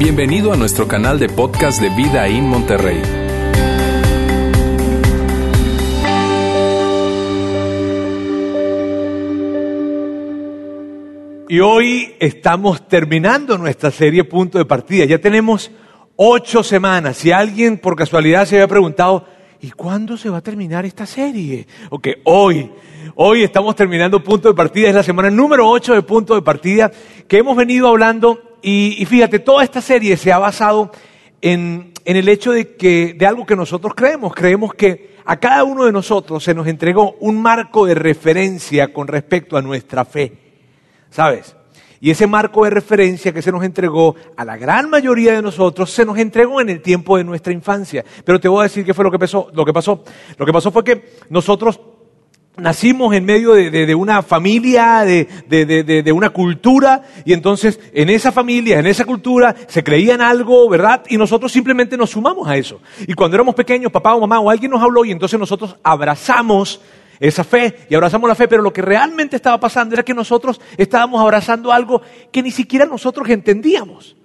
Bienvenido a nuestro canal de podcast de Vida en Monterrey. Y hoy estamos terminando nuestra serie Punto de Partida. Ya tenemos ocho semanas. Si alguien por casualidad se había preguntado, ¿y cuándo se va a terminar esta serie? Ok, hoy. Hoy estamos terminando Punto de Partida. Es la semana número ocho de Punto de Partida que hemos venido hablando. Y, fíjate, toda esta serie se ha basado en, en el hecho de, que, de algo que nosotros creemos. Creemos que a cada uno de nosotros se nos entregó un marco de referencia con respecto a nuestra fe. ¿Sabes? Y ese marco de referencia que se nos entregó a la gran mayoría de nosotros, se nos entregó en el tiempo de nuestra infancia. Pero te voy a decir qué fue lo que pasó. Lo que pasó, lo que pasó fue que nosotros nacimos en medio de, una familia, de, de, una cultura, y entonces en esa familia, en esa cultura, se creía en algo, ¿verdad? Y nosotros simplemente nos sumamos a eso. Y cuando éramos pequeños, papá o mamá o alguien nos habló, y entonces nosotros abrazamos esa fe y abrazamos la fe, pero lo que realmente estaba pasando era que nosotros estábamos abrazando algo que ni siquiera nosotros entendíamos.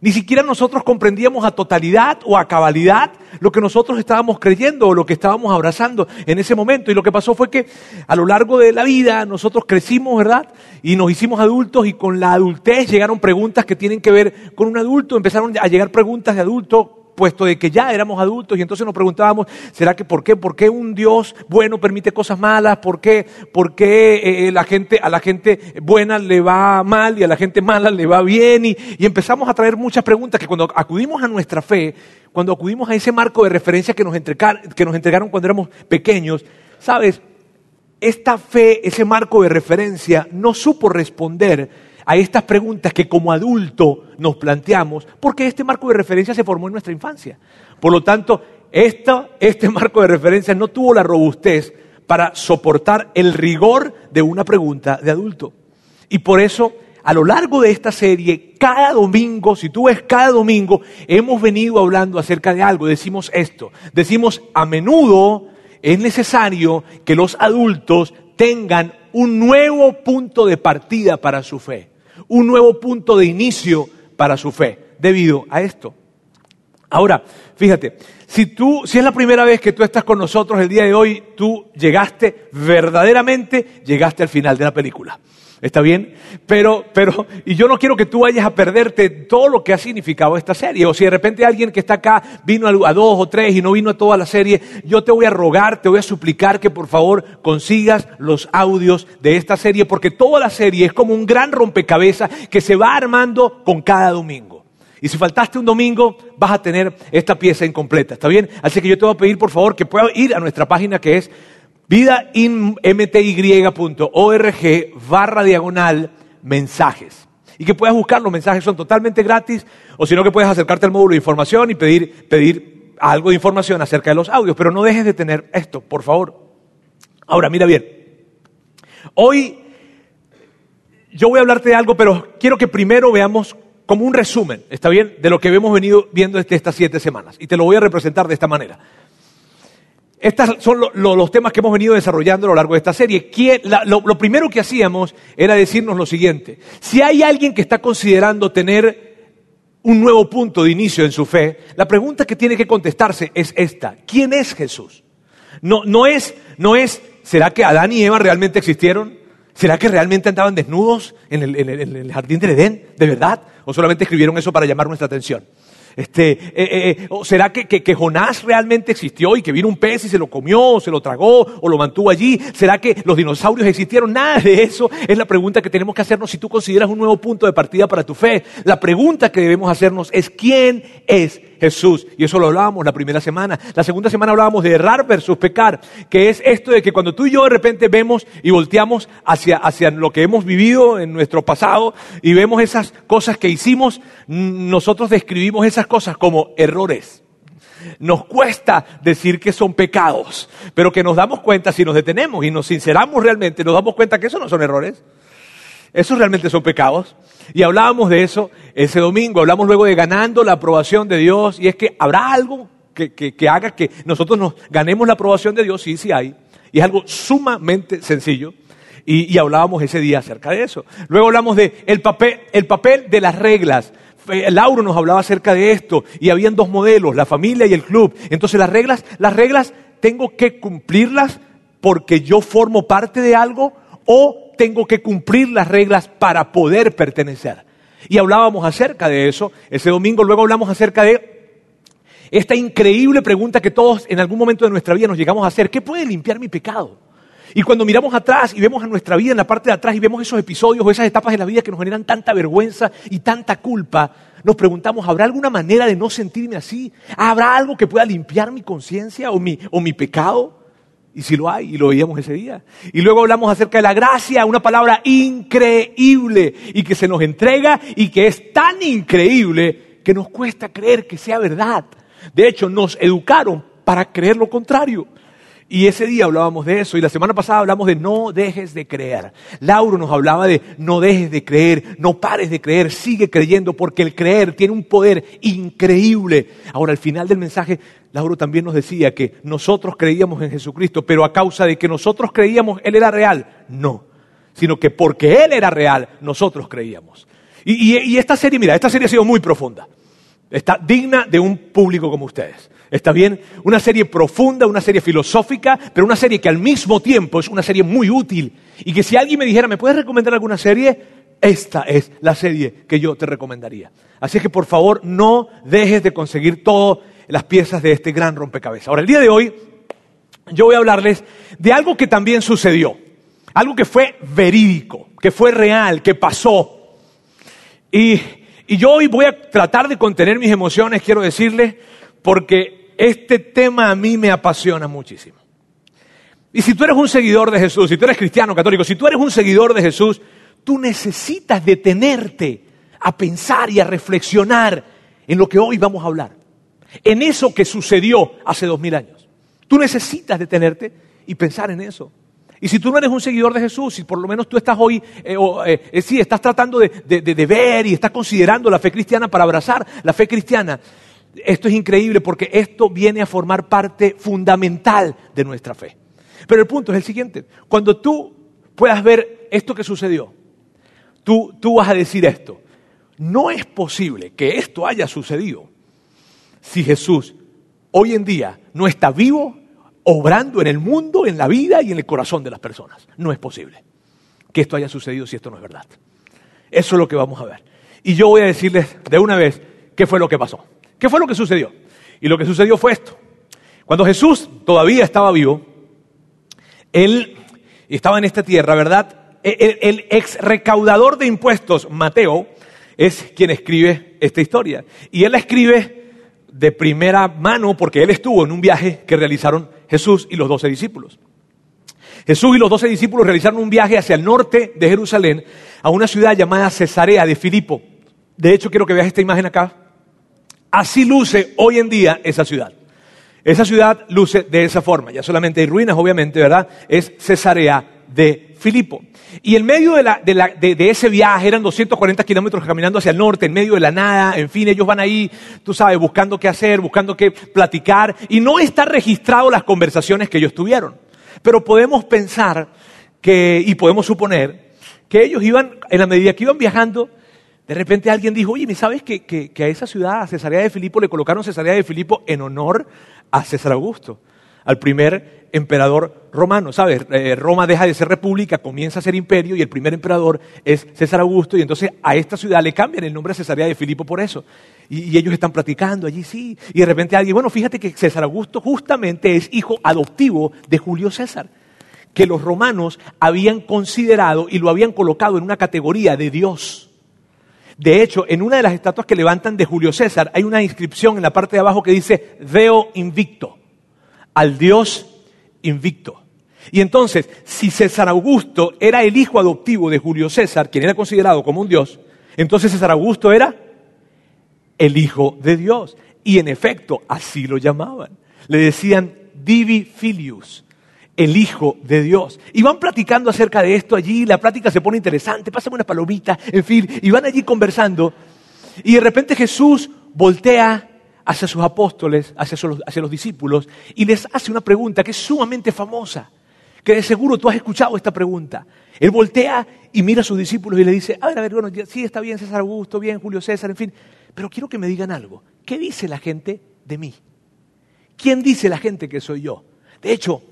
Ni siquiera nosotros comprendíamos a totalidad o a cabalidad lo que nosotros estábamos creyendo o lo que estábamos abrazando en ese momento. Y lo que pasó fue que a lo largo de la vida nosotros crecimos, ¿verdad? Y nos hicimos adultos y con la adultez llegaron preguntas que tienen que ver con un adulto. Empezaron a llegar preguntas de adulto puesto de que ya éramos adultos y entonces nos preguntábamos, ¿será que por qué? ¿Por qué un Dios bueno permite cosas malas? ¿Por qué, por qué eh, la gente, a la gente buena le va mal y a la gente mala le va bien? Y, empezamos a traer muchas preguntas que cuando acudimos a nuestra fe, cuando acudimos a ese marco de referencia que nos entregaron cuando éramos pequeños, ¿sabes? Esta fe, ese marco de referencia, no supo responder a estas preguntas que como adulto nos planteamos, porque este marco de referencia se formó en nuestra infancia. Por lo tanto, esta, este marco de referencia no tuvo la robustez para soportar el rigor de una pregunta de adulto. Y por eso, a lo largo de esta serie, cada domingo, si tú ves cada domingo, hemos venido hablando acerca de algo. Decimos esto, decimos a menudo es necesario que los adultos tengan un nuevo punto de partida para su fe un nuevo punto de inicio para su fe debido a esto. Ahora, fíjate, si tú, si es la primera vez que tú estás con nosotros el día de hoy, tú llegaste verdaderamente, llegaste al final de la película. ¿Está bien? Pero, pero, y yo no quiero que tú vayas a perderte todo lo que ha significado esta serie. O si de repente alguien que está acá vino a, dos o tres y no vino a toda la serie, yo te voy a rogar, te voy a suplicar que por favor consigas los audios de esta serie, porque toda la serie es como un gran rompecabezas que se va armando con cada domingo. Y si faltaste un domingo, vas a tener esta pieza incompleta, ¿está bien? Así que yo te voy a pedir, por favor, que puedas ir a nuestra página que es vidainmty.org barra diagonal mensajes. Y que puedas buscar, los mensajes son totalmente gratis, o si no que puedes acercarte al módulo de información y pedir, pedir algo de información acerca de los audios, pero no dejes de tener esto, por favor. Ahora, mira bien, hoy yo voy a hablarte de algo, pero quiero que primero veamos como un resumen, ¿está bien?, de lo que hemos venido viendo desde estas siete semanas. Y te lo voy a representar de esta manera. Estos son los temas que hemos venido desarrollando a lo largo de esta serie. lo, primero que hacíamos era decirnos lo siguiente. Si hay alguien que está considerando tener un nuevo punto de inicio en su fe, la pregunta que tiene que contestarse es esta. ¿Quién es Jesús? No, no, es, no es, ¿será que Adán y Eva realmente existieron? ¿Será que realmente andaban desnudos en el, en el jardín del Edén? ¿De verdad? ¿O solamente escribieron eso para llamar nuestra atención? Este, eh, eh, eh, ¿O será que, que, Jonás realmente existió y que vino un pez y se lo comió, o se lo tragó, o lo mantuvo allí? ¿Será que los dinosaurios existieron? Nada de eso es la pregunta que tenemos que hacernos si tú consideras un nuevo punto de partida para tu fe. La pregunta que debemos hacernos es ¿quién es Jesús. Y eso lo hablábamos la primera semana. La segunda semana hablábamos de errar versus pecar, que es esto de que cuando tú y yo de repente vemos y volteamos hacia, hacia lo que hemos vivido en nuestro pasado y vemos esas cosas que hicimos, nosotros describimos esas cosas como errores. Nos cuesta decir que son pecados, pero que nos damos cuenta si nos detenemos y nos sinceramos realmente, nos damos cuenta que eso no son errores. Esos realmente son pecados. Y hablábamos de eso ese domingo, hablamos luego de ganando la aprobación de Dios, y es que habrá algo que, haga que nosotros nos ganemos la aprobación de Dios, sí, sí hay, y es algo sumamente sencillo, y, hablábamos ese día acerca de eso. Luego hablamos de el papel, el papel de las reglas. Lauro nos hablaba acerca de esto y habían dos modelos, la familia y el club. Entonces las reglas, las reglas tengo que cumplirlas porque yo formo parte de algo o tengo que cumplir las reglas para poder pertenecer. Y hablábamos acerca de eso. Ese domingo luego hablamos acerca de esta increíble pregunta que todos en algún momento de nuestra vida nos llegamos a hacer. ¿Qué puede limpiar mi pecado? Y cuando miramos atrás y vemos a nuestra vida en la parte de atrás y vemos esos episodios o esas etapas de la vida que nos generan tanta vergüenza y tanta culpa, nos preguntamos, ¿habrá alguna manera de no sentirme así? ¿Habrá algo que pueda limpiar mi conciencia o mi, o mi pecado? Y si lo hay, y lo veíamos ese día. Y luego hablamos acerca de la gracia, una palabra increíble y que se nos entrega y que es tan increíble que nos cuesta creer que sea verdad. De hecho, nos educaron para creer lo contrario. Y ese día hablábamos de eso y la semana pasada hablamos de no dejes de creer. Lauro nos hablaba de no dejes de creer, no pares de creer, sigue creyendo porque el creer tiene un poder increíble. Ahora, al final del mensaje, Lauro también nos decía que nosotros creíamos en Jesucristo, pero a causa de que nosotros creíamos, Él era real. No, sino que porque Él era real, nosotros creíamos. Y, y esta serie, mira, esta serie ha sido muy profunda. Está digna de un público como ustedes. ¿Está bien? Una serie profunda, una serie filosófica, pero una serie que al mismo tiempo es una serie muy útil. Y que si alguien me dijera, ¿me puedes recomendar alguna serie? Esta es la serie que yo te recomendaría. Así que por favor no dejes de conseguir todas las piezas de este gran rompecabezas. Ahora, el día de hoy yo voy a hablarles de algo que también sucedió. Algo que fue verídico, que fue real, que pasó. Y, y yo hoy voy a tratar de contener mis emociones, quiero decirles, porque este tema a mí me apasiona muchísimo. Y si tú eres un seguidor de Jesús, si tú eres cristiano, católico, si tú eres un seguidor de Jesús, tú necesitas detenerte a pensar y a reflexionar en lo que hoy vamos a hablar. En eso que sucedió hace dos mil años. Tú necesitas detenerte y pensar en eso. Y si tú no eres un seguidor de Jesús, si por lo menos tú estás hoy, eh, eh, eh, sí, estás tratando de, de ver y estás considerando la fe cristiana para abrazar la fe cristiana, esto es increíble porque esto viene a formar parte fundamental de nuestra fe. Pero el punto es el siguiente. Cuando tú puedas ver esto que sucedió, tú, tú vas a decir esto. No es posible que esto haya sucedido si Jesús hoy en día no está vivo, obrando en el mundo, en la vida y en el corazón de las personas. No es posible que esto haya sucedido si esto no es verdad. Eso es lo que vamos a ver. Y yo voy a decirles de una vez qué fue lo que pasó. ¿Qué fue lo que sucedió? Y lo que sucedió fue esto. Cuando Jesús todavía estaba vivo, él estaba en esta tierra, ¿verdad? E, el, ex recaudador de impuestos, Mateo, es quien escribe esta historia. Y él la escribe de primera mano porque él estuvo en un viaje que realizaron Jesús y los doce discípulos. Jesús y los doce discípulos realizaron un viaje hacia el norte de Jerusalén a una ciudad llamada Cesarea de Filipo. De hecho, quiero que veas esta imagen acá. Así luce hoy en día esa ciudad. Esa ciudad luce de esa forma. Ya solamente hay ruinas, obviamente, ¿verdad? Es Cesarea de Filipo. Y en medio de, ese viaje, eran 240 kilómetros caminando hacia el norte, en medio de la nada, en fin, ellos van ahí, tú sabes, buscando qué hacer, buscando qué platicar, y no está registrado las conversaciones que ellos tuvieron. Pero podemos pensar que, y podemos suponer, que ellos iban, en la medida que iban viajando, de repente alguien dijo, oye, ¿sabes que, que, a esa ciudad, a Cesarea de Filipo, le colocaron Cesarea de Filipo en honor a César Augusto, al primer emperador romano? ¿Sabes? Eh, Roma deja de ser república, comienza a ser imperio y el primer emperador es César Augusto y entonces a esta ciudad le cambian el nombre a Cesarea de Filipo por eso. Y, ellos están platicando allí, sí. Y de repente alguien, bueno, fíjate que César Augusto justamente es hijo adoptivo de Julio César que los romanos habían considerado y lo habían colocado en una categoría de Dios. De hecho, en una de las estatuas que levantan de Julio César hay una inscripción en la parte de abajo que dice Deo invicto, al Dios invicto. Y entonces, si César Augusto era el hijo adoptivo de Julio César, quien era considerado como un dios, entonces César Augusto era el hijo de Dios. Y en efecto, así lo llamaban. Le decían Divi Filius, el Hijo de Dios. Y van platicando acerca de esto allí, la plática se pone interesante, pasan una palomita, en fin, y van allí conversando. Y de repente Jesús voltea hacia sus apóstoles, hacia, los discípulos, y les hace una pregunta que es sumamente famosa, que de seguro tú has escuchado esta pregunta. Él voltea y mira a sus discípulos y le dice, a ver, a ver, bueno, sí está bien César Augusto, bien Julio César, en fin, pero quiero que me digan algo. ¿Qué dice la gente de mí? ¿Quién dice la gente que soy yo? De hecho,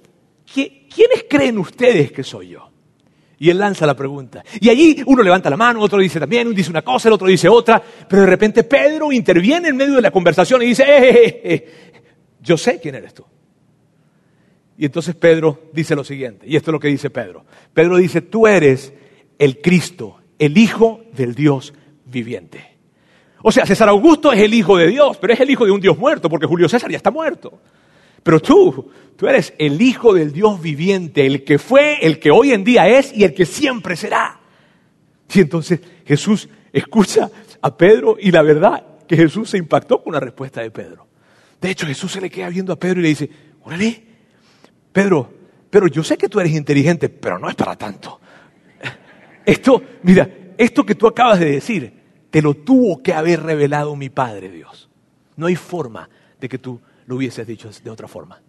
¿quiénes creen ustedes que soy yo? Y él lanza la pregunta. Y allí uno levanta la mano, otro dice también, uno dice una cosa, el otro dice otra, pero de repente Pedro interviene en medio de la conversación y dice, eh, eh, eh, yo sé quién eres tú. Y entonces Pedro dice lo siguiente, y esto es lo que dice Pedro. Pedro dice, tú eres el Cristo, el Hijo del Dios viviente. O sea, César Augusto es el Hijo de Dios, pero es el Hijo de un Dios muerto, porque Julio César ya está muerto. Pero tú, tú eres el Hijo del Dios viviente, el que fue, el que hoy en día es y el que siempre será. Y entonces Jesús escucha a Pedro y la verdad que Jesús se impactó con la respuesta de Pedro. De hecho, Jesús se le queda viendo a Pedro y le dice, órale, Pedro, pero yo sé que tú eres inteligente, pero no es para tanto. Esto, mira, esto que tú acabas de decir, te lo tuvo que haber revelado mi Padre Dios. No hay forma de que tú lo hubieses dicho de otra forma.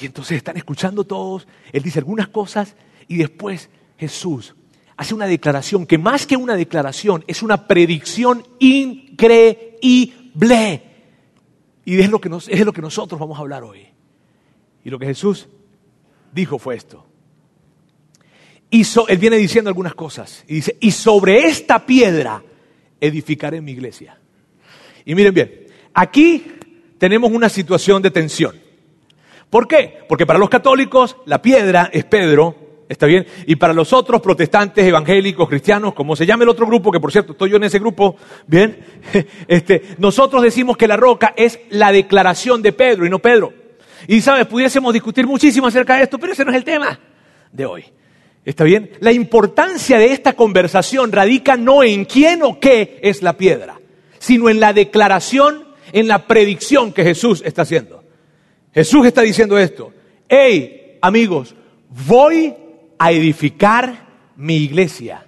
Y entonces están escuchando todos, él dice algunas cosas y después Jesús hace una declaración que más que una declaración es una predicción increíble. Y es lo que, es lo que nosotros vamos a hablar hoy. Y lo que Jesús dijo fue esto. Y él viene diciendo algunas cosas. Y dice, y sobre esta piedra edificaré mi iglesia. Y miren bien, aquí tenemos una situación de tensión. ¿Por qué? Porque para los católicos la piedra es Pedro, ¿está bien? Y para los otros protestantes, evangélicos, cristianos, como se llama el otro grupo, que por cierto estoy yo en ese grupo, ¿bien? Este, nosotros decimos que la roca es la declaración de Pedro y no Pedro. Y sabes, pudiésemos discutir muchísimo acerca de esto, pero ese no es el tema de hoy. ¿Está bien? La importancia de esta conversación radica no en quién o qué es la piedra, sino en la declaración, en la predicción que Jesús está haciendo. Jesús está diciendo esto. Hey, amigos, voy a edificar mi iglesia.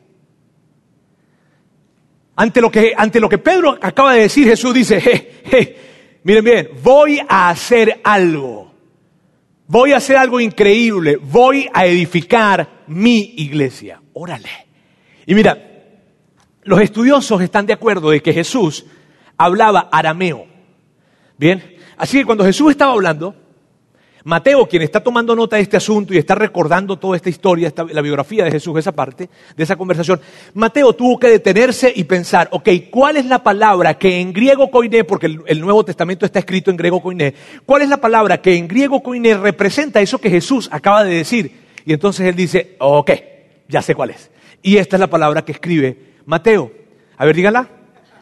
Ante lo que, ante lo que Pedro acaba de decir, Jesús dice, hey, hey, miren bien, voy a hacer algo. Voy a hacer algo increíble. Voy a edificar mi iglesia. Órale. Y mira, los estudiosos están de acuerdo de que Jesús hablaba arameo. Bien. Así que cuando Jesús estaba hablando, Mateo, quien está tomando nota de este asunto y está recordando toda esta historia, la biografía de Jesús, esa parte de esa conversación, Mateo tuvo que detenerse y pensar, ok, ¿cuál es la palabra que en griego koiné, porque el, Nuevo Testamento está escrito en griego koiné, cuál es la palabra que en griego koiné representa eso que Jesús acaba de decir? Y entonces él dice, ok, ya sé cuál es. Y esta es la palabra que escribe Mateo. A ver, dígala.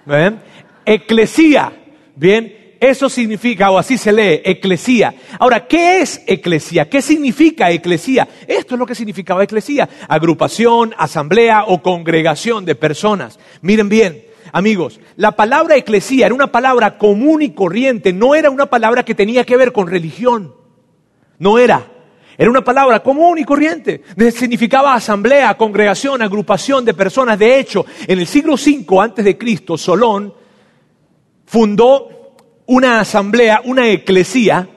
¿Ven? Eclesía. Bien, eso significa, o así se lee, eclesía. Ahora, ¿qué es eclesía? ¿Qué significa eclesía? Esto es lo que significaba eclesía. Agrupación, asamblea o congregación de personas. Miren bien, amigos, la palabra eclesía era una palabra común y corriente, no era una palabra que tenía que ver con religión. No era. Era una palabra común y corriente. Significaba asamblea, congregación, agrupación de personas. De hecho, en el siglo V antes de Cristo, Solón fundó una asamblea, una eclesía,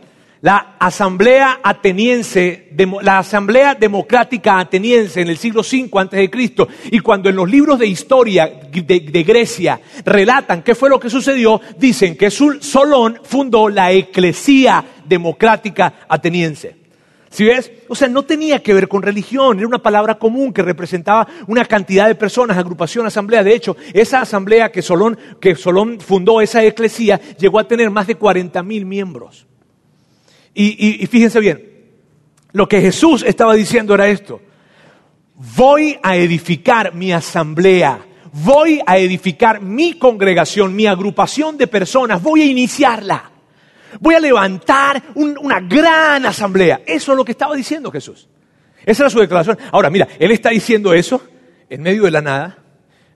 la asamblea ateniense, la asamblea democrática ateniense en el siglo V antes de Cristo. Y cuando en los libros de historia de, Grecia relatan qué fue lo que sucedió, dicen que Solón fundó la eclesía democrática ateniense. ¿Sí ves? O sea, no tenía que ver con religión, era una palabra común que representaba una cantidad de personas, agrupación, asamblea. De hecho, esa asamblea que Solón, que Solón fundó, esa eclesía, llegó a tener más de 40 mil miembros. Y, y fíjense bien, lo que Jesús estaba diciendo era esto. Voy a edificar mi asamblea, voy a edificar mi congregación, mi agrupación de personas, voy a iniciarla. Voy a levantar una gran asamblea. Eso es lo que estaba diciendo Jesús. Esa era su declaración. Ahora, mira, él está diciendo eso en medio de la nada.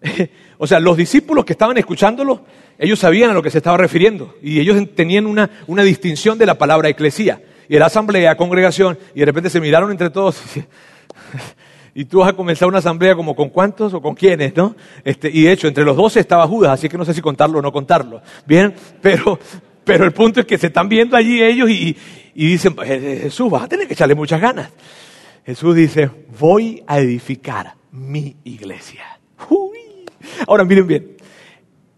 o sea, los discípulos que estaban escuchándolo, ellos sabían a lo que se estaba refiriendo. Y ellos tenían una, una distinción de la palabra eclesía. Y era asamblea, congregación. Y de repente se miraron entre todos. y tú vas a comenzar una asamblea como con cuántos o con quiénes, ¿no? Este, y de hecho, entre los doce estaba Judas, así que no sé si contarlo o no contarlo. Bien, pero, pero el punto es que se están viendo allí ellos y, dicen, pues, eh, Jesús, vas a tener que echarle muchas ganas. Jesús dice, voy a edificar mi iglesia. Ahora miren bien,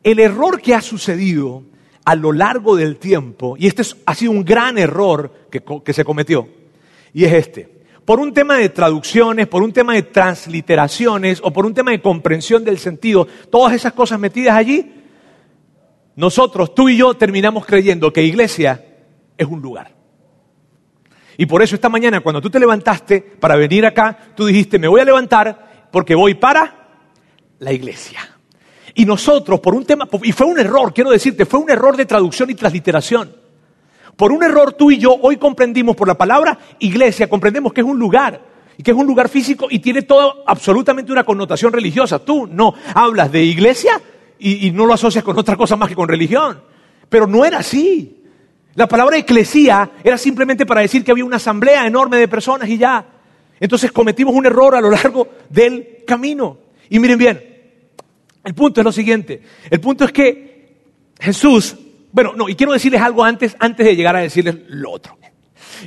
el error que ha sucedido a lo largo del tiempo, y este ha sido un gran error que, que se cometió, y es este. Por un tema de traducciones, por un tema de transliteraciones o por un tema de comprensión del sentido, todas esas cosas metidas allí, nosotros, tú y yo, terminamos creyendo que iglesia es un lugar. Y por eso esta mañana, cuando tú te levantaste para venir acá, tú dijiste, me voy a levantar porque voy para la iglesia. Y nosotros, por un tema, y fue un error, quiero decirte, fue un error de traducción y transliteración. Por un error tú y yo hoy comprendimos por la palabra iglesia, comprendemos que es un lugar y que es un lugar físico y tiene todo absolutamente una connotación religiosa. Tú no hablas de iglesia y, no lo asocias con otra cosa más que con religión. Pero no era así. La palabra eclesía era simplemente para decir que había una asamblea enorme de personas y ya. Entonces cometimos un error a lo largo del camino. Y miren bien, el punto es lo siguiente. El punto es que Jesús, bueno, no, y quiero decirles algo antes, antes de llegar a decirles lo otro.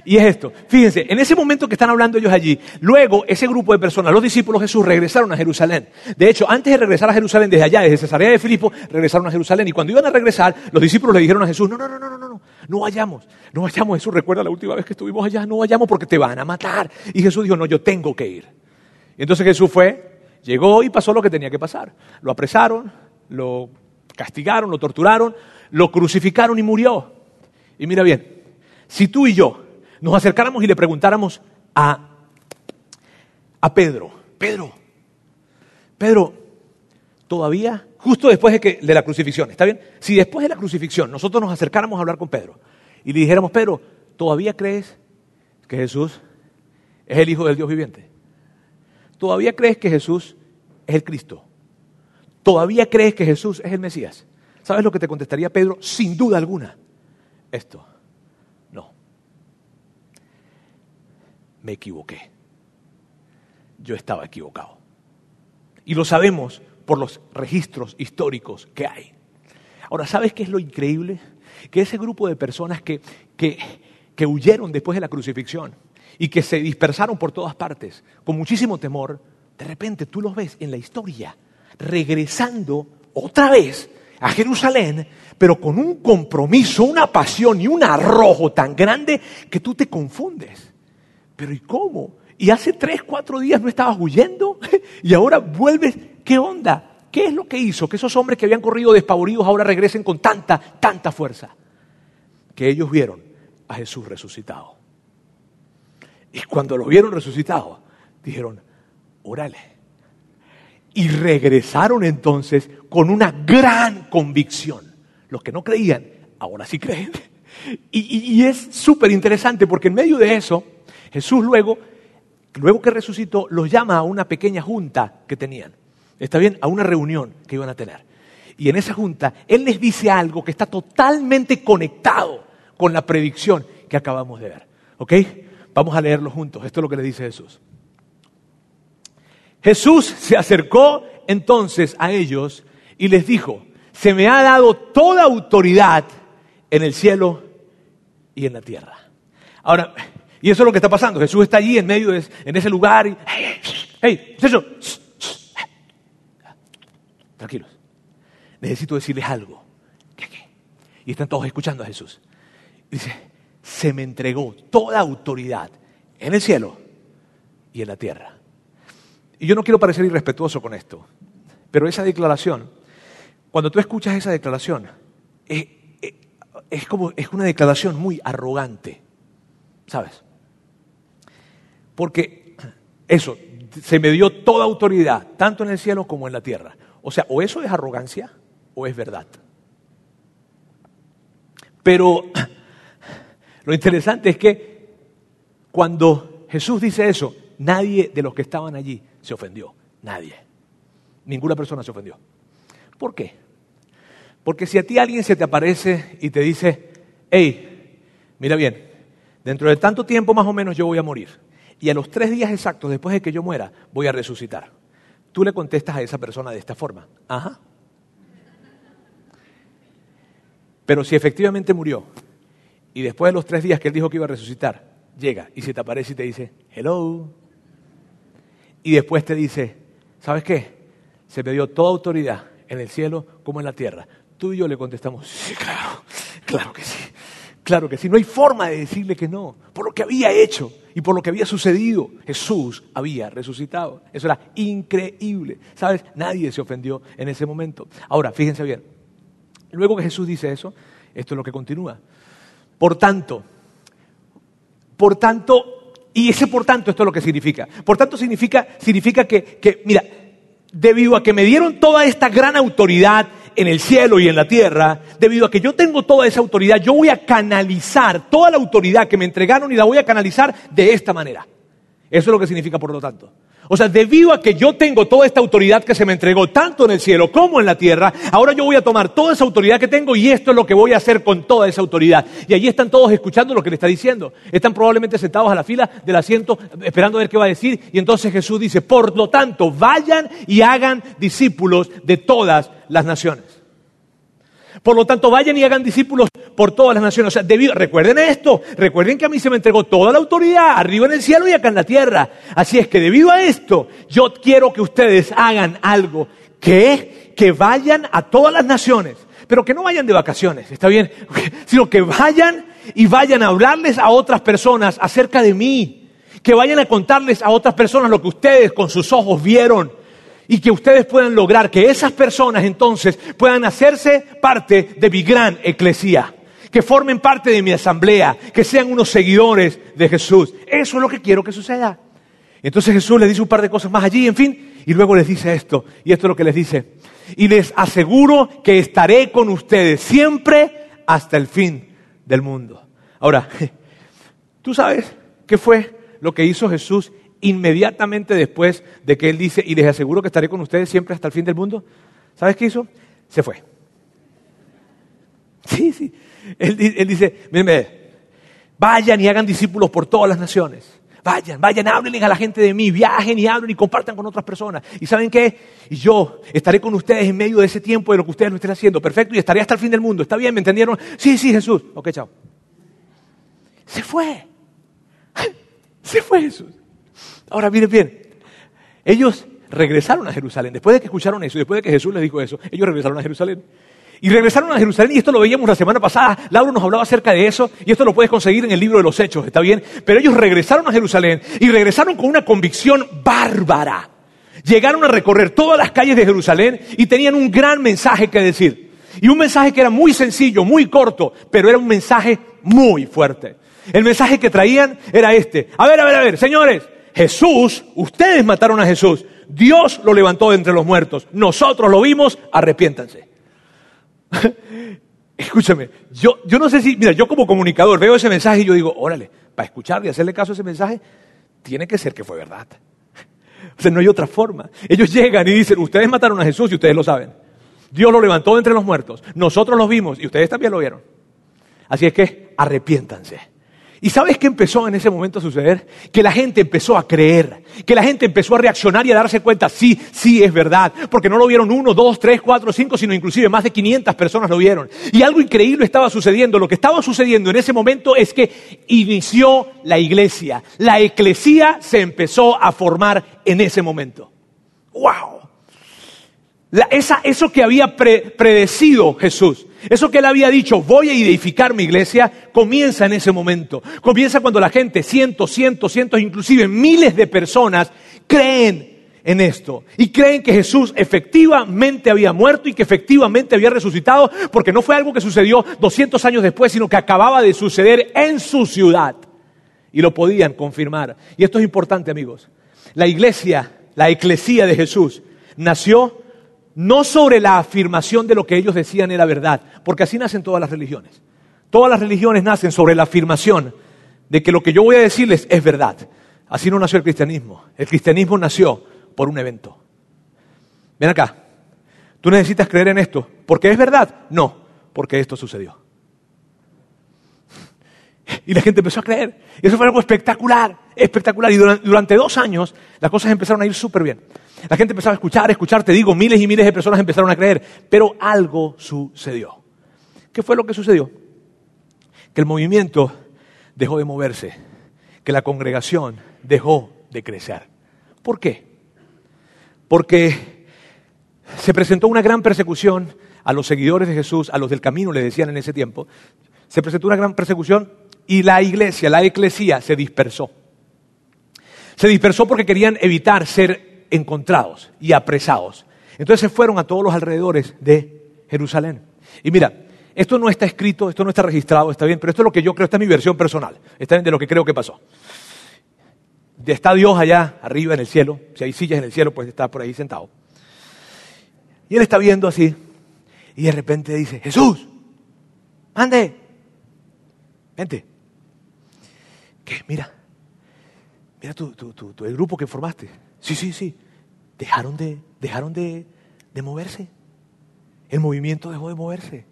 Y es esto, fíjense, en ese momento que están hablando ellos allí, luego ese grupo de personas, los discípulos de Jesús, regresaron a Jerusalén. De hecho, antes de regresar a Jerusalén, desde allá, desde Cesarea de Filipo, regresaron a Jerusalén. Y cuando iban a regresar, los discípulos le dijeron a Jesús, no, no, no, no, no, no, no vayamos, no vayamos. Jesús, recuerda la última vez que estuvimos allá, no vayamos porque te van a matar. Y Jesús dijo, no, yo tengo que ir. Y entonces Jesús fue, llegó y pasó lo que tenía que pasar. Lo apresaron, lo castigaron, lo torturaron, lo crucificaron y murió. Y mira bien, si tú y yo nos acercáramos y le preguntáramos a, a Pedro, Pedro, Pedro, todavía, justo después de, que, de la crucifixión, ¿está bien? Si después de la crucifixión nosotros nos acercáramos a hablar con Pedro y le dijéramos, Pedro, ¿todavía crees que Jesús es el Hijo del Dios viviente? ¿Todavía crees que Jesús es el Cristo? ¿Todavía crees que Jesús es el Mesías? ¿Sabes lo que te contestaría Pedro? Sin duda alguna. Esto. Me equivoqué. Yo estaba equivocado. Y lo sabemos por los registros históricos que hay. Ahora, ¿sabes qué es lo increíble? Que ese grupo de personas que, que, que huyeron después de la crucifixión y que se dispersaron por todas partes con muchísimo temor, de repente tú los ves en la historia regresando otra vez a Jerusalén, pero con un compromiso, una pasión y un arrojo tan grande que tú te confundes. Pero ¿y cómo? Y hace tres, cuatro días no estabas huyendo y ahora vuelves. ¿Qué onda? ¿Qué es lo que hizo que esos hombres que habían corrido despavoridos ahora regresen con tanta, tanta fuerza? Que ellos vieron a Jesús resucitado. Y cuando lo vieron resucitado, dijeron, órale. Y regresaron entonces con una gran convicción. Los que no creían, ahora sí creen. Y, y, y es súper interesante porque en medio de eso, Jesús luego, luego que resucitó, los llama a una pequeña junta que tenían. ¿Está bien? A una reunión que iban a tener. Y en esa junta, Él les dice algo que está totalmente conectado con la predicción que acabamos de ver. ¿Ok? Vamos a leerlo juntos. Esto es lo que le dice Jesús. Jesús se acercó entonces a ellos y les dijo, se me ha dado toda autoridad en el cielo y en la tierra. Ahora, y eso es lo que está pasando. Jesús está allí en medio de en ese lugar y, hey, hey, eso? Tranquilos. Necesito decirles algo. Y están todos escuchando a Jesús. Dice, se me entregó toda autoridad en el cielo y en la tierra. Y yo no quiero parecer irrespetuoso con esto, pero esa declaración, cuando tú escuchas esa declaración, es, es como, es una declaración muy arrogante, ¿sabes? Porque eso, se me dio toda autoridad, tanto en el cielo como en la tierra. O sea, o eso es arrogancia o es verdad. Pero lo interesante es que cuando Jesús dice eso, nadie de los que estaban allí se ofendió. Nadie. Ninguna persona se ofendió. ¿Por qué? Porque si a ti alguien se te aparece y te dice, hey, mira bien, dentro de tanto tiempo más o menos yo voy a morir. Y a los tres días exactos después de que yo muera, voy a resucitar. Tú le contestas a esa persona de esta forma. Ajá. Pero si efectivamente murió y después de los tres días que él dijo que iba a resucitar, llega y se te aparece y te dice, hello, y después te dice, ¿sabes qué? Se me dio toda autoridad en el cielo como en la tierra. Tú y yo le contestamos, sí, claro, claro que sí, claro que sí. No hay forma de decirle que no, por lo que había hecho y por lo que había sucedido. Jesús había resucitado. Eso era increíble. ¿Sabes? Nadie se ofendió en ese momento. Ahora, fíjense bien. Luego que Jesús dice eso, esto es lo que continúa. Por tanto, por tanto, y ese por tanto, esto es lo que significa. Por tanto, significa, significa que, que, mira, debido a que me dieron toda esta gran autoridad en el cielo y en la tierra, debido a que yo tengo toda esa autoridad, yo voy a canalizar toda la autoridad que me entregaron y la voy a canalizar de esta manera. Eso es lo que significa por lo tanto. O sea, debido a que yo tengo toda esta autoridad que se me entregó tanto en el cielo como en la tierra, ahora yo voy a tomar toda esa autoridad que tengo y esto es lo que voy a hacer con toda esa autoridad. Y allí están todos escuchando lo que le está diciendo. Están probablemente sentados a la fila del asiento esperando a ver qué va a decir. Y entonces Jesús dice, por lo tanto, vayan y hagan discípulos de todas las naciones. Por lo tanto, vayan y hagan discípulos por todas las naciones. O sea, recuerden esto, recuerden que a mí se me entregó toda la autoridad, arriba en el cielo y acá en la tierra. Así es que debido a esto, yo quiero que ustedes hagan algo, que que vayan a todas las naciones, pero que no vayan de vacaciones, ¿está bien? Sino que vayan y vayan a hablarles a otras personas acerca de mí, que vayan a contarles a otras personas lo que ustedes con sus ojos vieron y que ustedes puedan lograr que esas personas entonces puedan hacerse parte de mi gran eclesía, que formen parte de mi asamblea, que sean unos seguidores de Jesús. Eso es lo que quiero que suceda. Entonces Jesús les dice un par de cosas más allí, en fin, y luego les dice esto, y esto es lo que les dice. Y les aseguro que estaré con ustedes siempre hasta el fin del mundo. Ahora, ¿tú sabes qué fue lo que hizo Jesús inmediatamente después de que él dice, y les aseguro que estaré con ustedes siempre hasta el fin del mundo, ¿sabes qué hizo? Se fue. Sí, sí. Él, dice, miren, vayan y hagan discípulos por todas las naciones. Vayan, vayan, háblenle a la gente de mí, viajen y hablen y compartan con otras personas. ¿Y saben qué? Y yo estaré con ustedes en medio de ese tiempo de lo que ustedes lo estén haciendo. Perfecto, y estaré hasta el fin del mundo. ¿Está bien? ¿Me entendieron? Sí, sí, Jesús. Ok, chao. Se fue. Se fue Jesús. Ahora miren bien, ellos regresaron a Jerusalén, después de que escucharon eso, después de que Jesús les dijo eso, ellos regresaron a Jerusalén. Y regresaron a Jerusalén, y esto lo veíamos la semana pasada, Lauro nos hablaba acerca de eso, y esto lo puedes conseguir en el libro de los Hechos, ¿está bien? Pero ellos regresaron a Jerusalén y regresaron con una convicción bárbara. Llegaron a recorrer todas las calles de Jerusalén y tenían un gran mensaje que decir. Y un mensaje que era muy sencillo, muy corto, pero era un mensaje muy fuerte. El mensaje que traían era este. A ver, a ver, a ver, señores, Jesús, ustedes mataron a Jesús, Dios lo levantó de entre los muertos, nosotros lo vimos, arrepiéntanse. Escúchame, yo, yo no sé si, mira, yo como comunicador veo ese mensaje y yo digo, órale, para escuchar y hacerle caso a ese mensaje, tiene que ser que fue verdad. O sea, no hay otra forma. Ellos llegan y dicen, ustedes mataron a Jesús y ustedes lo saben. Dios lo levantó de entre los muertos, nosotros lo vimos y ustedes también lo vieron. Así es que arrepiéntanse. ¿Y sabes qué empezó en ese momento a suceder? Que la gente empezó a creer, que la gente empezó a reaccionar y a darse cuenta, sí, sí, es verdad, porque no lo vieron uno, dos, tres, cuatro, cinco, sino inclusive más de 500 personas lo vieron. Y algo increíble estaba sucediendo. Lo que estaba sucediendo en ese momento es que inició la iglesia. La eclesía se empezó a formar en ese momento. ¡Wow! Eso que había predecido Jesús eso que él había dicho, voy a edificar mi iglesia, comienza en ese momento. Comienza cuando la gente, cientos, cientos, cientos, inclusive miles de personas creen en esto y creen que Jesús efectivamente había muerto y que efectivamente había resucitado, porque no fue algo que sucedió 200 años después, sino que acababa de suceder en su ciudad. Y lo podían confirmar. Y esto es importante, amigos. La iglesia, la eclesía de Jesús, nació no sobre la afirmación de lo que ellos decían era verdad, porque así nacen todas las religiones. Todas las religiones nacen sobre la afirmación de que lo que yo voy a decirles es verdad. Así no nació el cristianismo. El cristianismo nació por un evento. Ven acá. ¿Tú necesitas creer en esto? ¿Porque es verdad? No, porque esto sucedió. Y la gente empezó a creer. Y eso fue algo espectacular, espectacular. Y durante, dos años las cosas empezaron a ir súper bien. La gente empezaba a escuchar, escuchar, te digo, miles y miles de personas empezaron a creer. Pero algo sucedió. ¿Qué fue lo que sucedió? Que el movimiento dejó de moverse, que la congregación dejó de crecer. ¿Por qué? porque se presentó una gran persecución a los seguidores de Jesús, a los del camino, le decían en ese tiempo. Se presentó una gran persecución y la iglesia, la eclesía, se dispersó. Se dispersó porque querían evitar ser encontrados y apresados. Entonces se fueron a todos los alrededores de Jerusalén. Y mira, esto no está escrito, esto no está registrado, está bien, pero esto es lo que yo creo, esta es mi versión personal, está bien de lo que creo que pasó. Está Dios allá arriba en el cielo, si hay sillas en el cielo, pues está por ahí sentado. Y él está viendo así, y de repente dice, Jesús, ande, vente. Mira, mira tu, el grupo que formaste. Sí, sí, sí. Dejaron de, dejaron de, de moverse. El movimiento dejó de moverse.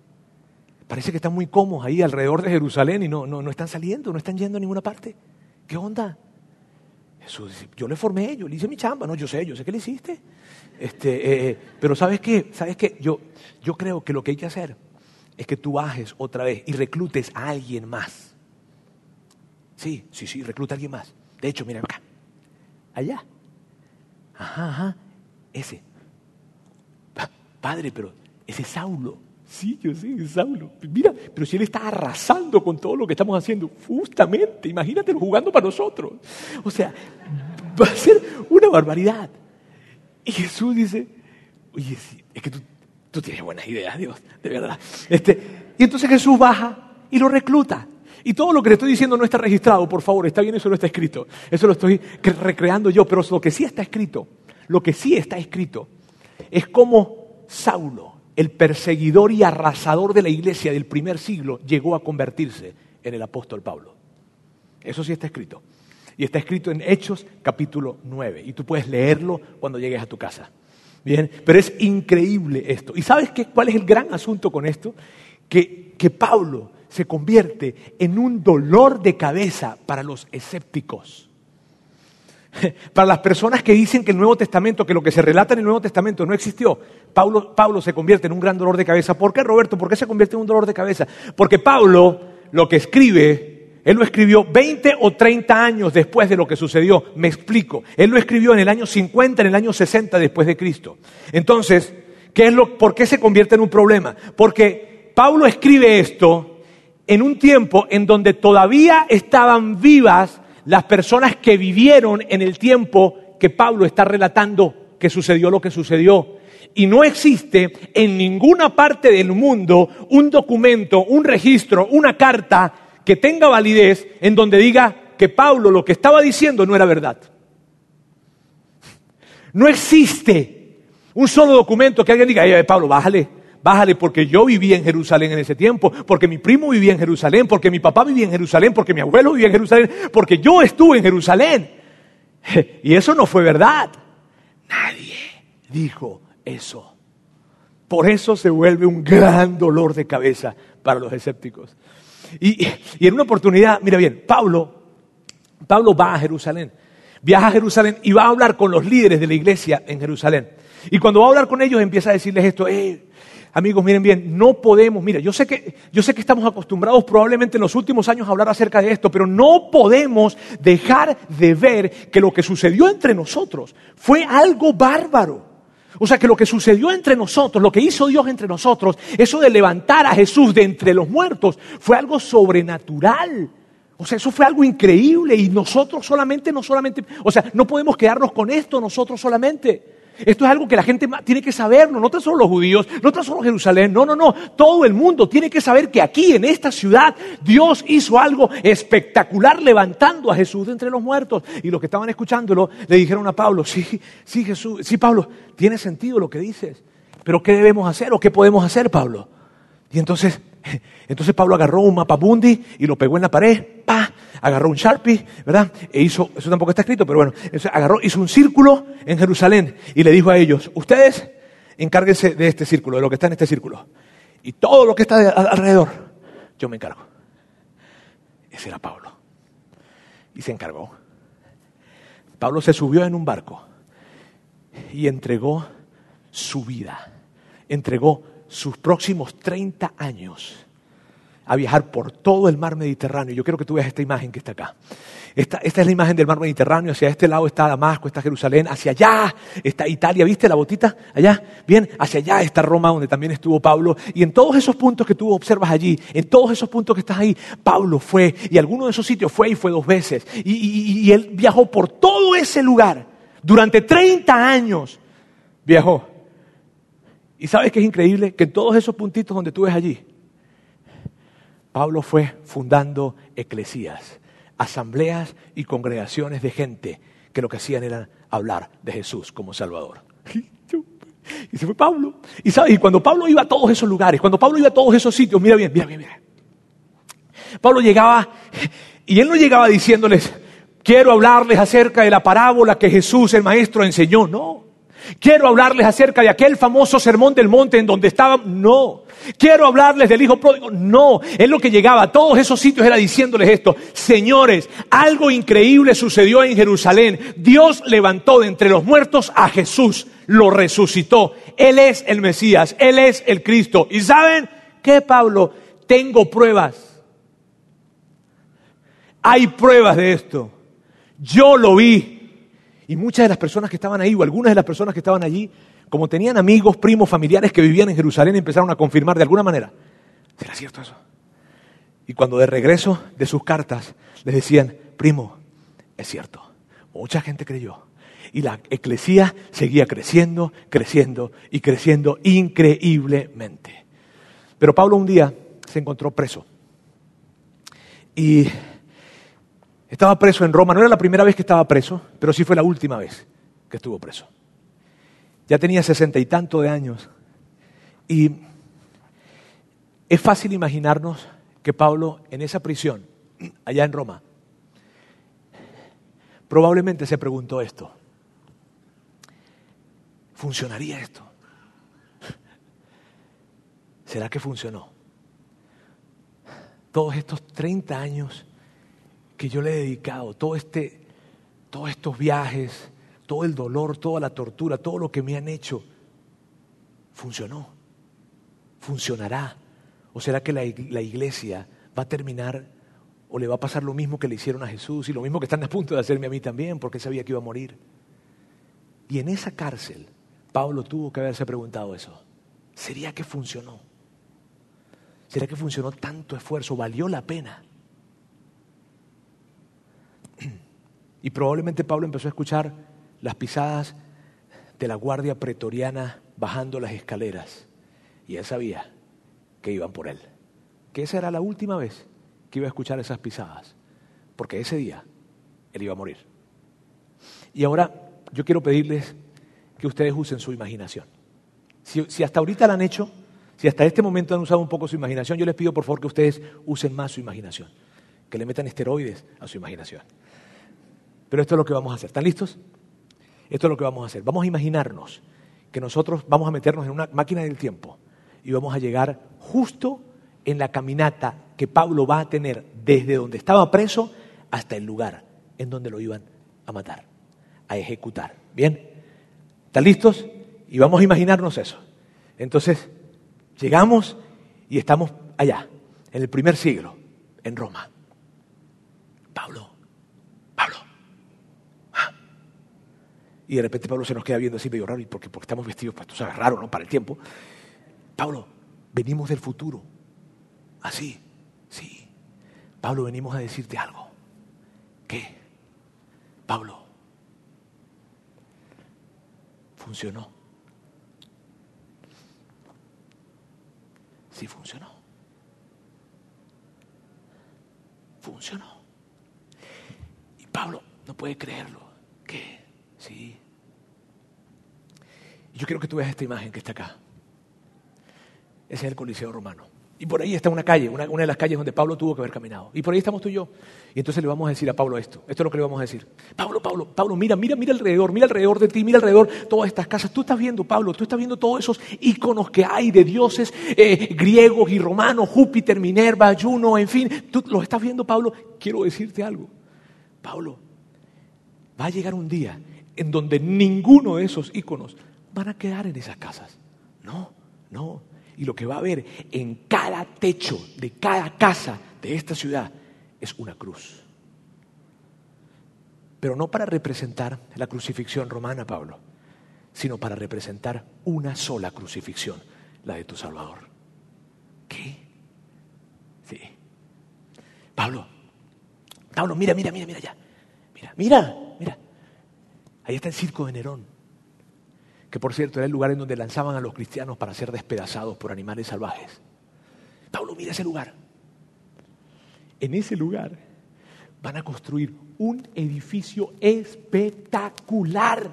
Parece que están muy cómodos ahí alrededor de Jerusalén y no, no, no están saliendo, no están yendo a ninguna parte. ¿Qué onda? Jesús dice, yo le formé, yo le hice mi chamba, no, yo sé, yo sé que le hiciste. Este, eh, pero ¿sabes qué? ¿Sabes qué? Yo, yo creo que lo que hay que hacer es que tú bajes otra vez y reclutes a alguien más. Sí, sí, sí, recluta a alguien más. De hecho, mira acá, allá. Ajá, ajá, ese. Padre, pero ese es Saulo. Sí, yo sé, es Saulo. Mira, pero si él está arrasando con todo lo que estamos haciendo, justamente, imagínatelo jugando para nosotros. O sea, va a ser una barbaridad. Y Jesús dice, oye, es que tú, tienes buenas ideas, Dios, de verdad. Este, y entonces Jesús baja y lo recluta. Y todo lo que le estoy diciendo no está registrado, por favor, está bien, eso no está escrito. Eso lo estoy recreando yo, pero lo que sí está escrito, lo que sí está escrito, es como Saulo, el perseguidor y arrasador de la iglesia del primer siglo, llegó a convertirse en el apóstol Pablo. Eso sí está escrito. Y está escrito en Hechos capítulo 9. Y tú puedes leerlo cuando llegues a tu casa. Bien, pero es increíble esto. ¿Y sabes qué, cuál es el gran asunto con esto? Que, que Pablo se convierte en un dolor de cabeza para los escépticos. Para las personas que dicen que el Nuevo Testamento, que lo que se relata en el Nuevo Testamento no existió, Pablo, Pablo se convierte en un gran dolor de cabeza. ¿Por qué, Roberto? ¿Por qué se convierte en un dolor de cabeza? Porque Pablo lo que escribe él lo escribió 20 o 30 años después de lo que sucedió. Me explico. Él lo escribió en el año 50, en el año 60 después de Cristo. Entonces, ¿qué es lo, ¿por qué se convierte en un problema? Porque Pablo escribe esto en un tiempo en donde todavía estaban vivas las personas que vivieron en el tiempo que Pablo está relatando que sucedió lo que sucedió. Y no existe en ninguna parte del mundo un documento, un registro, una carta que tenga validez en donde diga que Pablo lo que estaba diciendo no era verdad. No existe un solo documento que alguien diga, Pablo, bájale, bájale, porque yo vivía en Jerusalén en ese tiempo, porque mi primo vivía en Jerusalén, porque mi papá vivía en Jerusalén, porque mi abuelo vivía en Jerusalén, porque yo estuve en Jerusalén. Y eso no fue verdad. Nadie dijo eso. Por eso se vuelve un gran dolor de cabeza para los escépticos. Y, en una oportunidad, mira bien, Pablo, Pablo va a Jerusalén, viaja a Jerusalén y va a hablar con los líderes de la iglesia en Jerusalén. Y cuando va a hablar con ellos empieza a decirles esto, eh, amigos, miren bien, no podemos, mira, yo sé, que, yo sé que estamos acostumbrados probablemente en los últimos años a hablar acerca de esto, pero no podemos dejar de ver que lo que sucedió entre nosotros fue algo bárbaro. O sea que lo que sucedió entre nosotros, lo que hizo Dios entre nosotros, eso de levantar a Jesús de entre los muertos, fue algo sobrenatural. O sea, eso fue algo increíble y nosotros solamente, no solamente, o sea, no podemos quedarnos con esto nosotros solamente. Esto es algo que la gente tiene que saber, no, tan solo los judíos, no tan solo Jerusalén, no, no, no. Todo el mundo tiene que saber que aquí, en esta ciudad, Dios hizo algo espectacular levantando a Jesús de entre los muertos. Y los que estaban escuchándolo le dijeron a Pablo, sí, sí, Jesús, sí, Pablo, tiene sentido lo que dices. Pero ¿qué debemos hacer o qué podemos hacer, Pablo? Y entonces, entonces Pablo agarró un mapa bundi y lo pegó en la pared, agarró un Sharpie, ¿verdad? E hizo, eso tampoco está escrito, pero bueno, agarró, hizo un círculo en Jerusalén y le dijo a ellos, ustedes encárguense de este círculo, de lo que está en este círculo. Y todo lo que está alrededor, yo me encargo. Ese era Pablo. Y se encargó. Pablo se subió en un barco y entregó su vida, entregó sus próximos 30 años a viajar por todo el mar Mediterráneo. Yo quiero que tú veas esta imagen que está acá. Esta, esta, es la imagen del mar Mediterráneo. Hacia este lado está Damasco, está Jerusalén. Hacia allá está Italia. ¿Viste la botita? Allá. Bien, hacia allá está Roma, donde también estuvo Pablo. Y en todos esos puntos que tú observas allí, en todos esos puntos que estás ahí, Pablo fue. Y alguno de esos sitios fue y fue dos veces. Y, y, y él viajó por todo ese lugar. Durante 30 años viajó. Y sabes que es increíble que en todos esos puntitos donde tú ves allí, Pablo fue fundando eclesías, asambleas y congregaciones de gente que lo que hacían era hablar de Jesús como Salvador. Y se fue Pablo. Y, sabes, y cuando Pablo iba a todos esos lugares, cuando Pablo iba a todos esos sitios, mira bien, mira bien, mira. Pablo llegaba y él no llegaba diciéndoles, quiero hablarles acerca de la parábola que Jesús el Maestro enseñó. No. Quiero hablarles acerca de aquel famoso sermón del monte en donde estaban. No. Quiero hablarles del hijo pródigo. No. Es lo que llegaba a todos esos sitios era diciéndoles esto. Señores, algo increíble sucedió en Jerusalén. Dios levantó de entre los muertos a Jesús. Lo resucitó. Él es el Mesías. Él es el Cristo. ¿Y saben qué, Pablo? Tengo pruebas. Hay pruebas de esto. Yo lo vi. Y muchas de las personas que estaban ahí, o algunas de las personas que estaban allí, como tenían amigos, primos, familiares que vivían en Jerusalén, empezaron a confirmar de alguna manera, ¿será cierto eso? Y cuando de regreso de sus cartas les decían, primo, es cierto, mucha gente creyó. Y la eclesía seguía creciendo, creciendo y creciendo increíblemente. Pero Pablo un día se encontró preso. Y estaba preso en Roma. No era la primera vez que estaba preso, pero sí fue la última vez que estuvo preso. Ya tenía sesenta y tanto de años. Y es fácil imaginarnos que Pablo en esa prisión, allá en Roma, probablemente se preguntó esto. ¿Funcionaría esto? ¿Será que funcionó? Todos estos 30 años que yo le he dedicado, todo este, todos estos viajes, todo el dolor, toda la tortura, todo lo que me han hecho, funcionó, funcionará. ¿O será que la, iglesia va a terminar o le va a pasar lo mismo que le hicieron a Jesús y lo mismo que están a punto de hacerme a mí también, porque sabía que iba a morir? Y en esa cárcel, Pablo tuvo que haberse preguntado eso. ¿Sería que funcionó? ¿Será que funcionó tanto esfuerzo? ¿Valió la pena? Y probablemente Pablo empezó a escuchar las pisadas de la guardia pretoriana bajando las escaleras. Y él sabía que iban por él. Que esa era la última vez que iba a escuchar esas pisadas. Porque ese día él iba a morir. Y ahora yo quiero pedirles que ustedes usen su imaginación. Si, hasta ahorita la han hecho, si hasta este momento han usado un poco su imaginación, yo les pido por favor que ustedes usen más su imaginación. Que le metan esteroides a su imaginación. Pero esto es lo que vamos a hacer. ¿Están listos? Esto es lo que vamos a hacer. Vamos a imaginarnos que nosotros vamos a meternos en una máquina del tiempo y vamos a llegar justo en la caminata que Pablo va a tener desde donde estaba preso hasta el lugar en donde lo iban a matar, a ejecutar. ¿Bien? ¿Están listos? Y vamos a imaginarnos eso. Entonces, llegamos y estamos allá, en el primer siglo, en Roma. Pablo Y de repente Pablo se nos queda viendo así medio raro, porque, porque estamos vestidos, pues tú sabes, raro, ¿no? Para el tiempo. Pablo, venimos del futuro. Así, sí. Pablo, venimos a decirte algo. ¿Qué? Pablo, funcionó. Sí funcionó. Funcionó. Y Pablo no puede creerlo. ¿Qué? Yo quiero que tú veas esta imagen que está acá. Ese es el Coliseo Romano. Y por ahí está una calle, una, una, de las calles donde Pablo tuvo que haber caminado. Y por ahí estamos tú y yo. Y entonces le vamos a decir a Pablo esto. Esto es lo que le vamos a decir. Pablo, Pablo, Pablo, mira, mira, mira alrededor, mira alrededor de ti, mira alrededor todas estas casas. Tú estás viendo, Pablo, tú estás viendo todos esos iconos que hay de dioses eh, griegos y romanos, Júpiter, Minerva, Juno, en fin. Tú los estás viendo, Pablo. Quiero decirte algo. Pablo, va a llegar un día en donde ninguno de esos íconos van a quedar en esas casas. No, no. Y lo que va a haber en cada techo de cada casa de esta ciudad es una cruz. Pero no para representar la crucifixión romana, Pablo, sino para representar una sola crucifixión, la de tu Salvador. ¿Qué? Sí. Pablo, Pablo, mira, mira, mira, mira ya. Mira, mira. Ahí está el circo de Nerón, que por cierto era el lugar en donde lanzaban a los cristianos para ser despedazados por animales salvajes. Pablo, mira ese lugar. En ese lugar van a construir un edificio espectacular.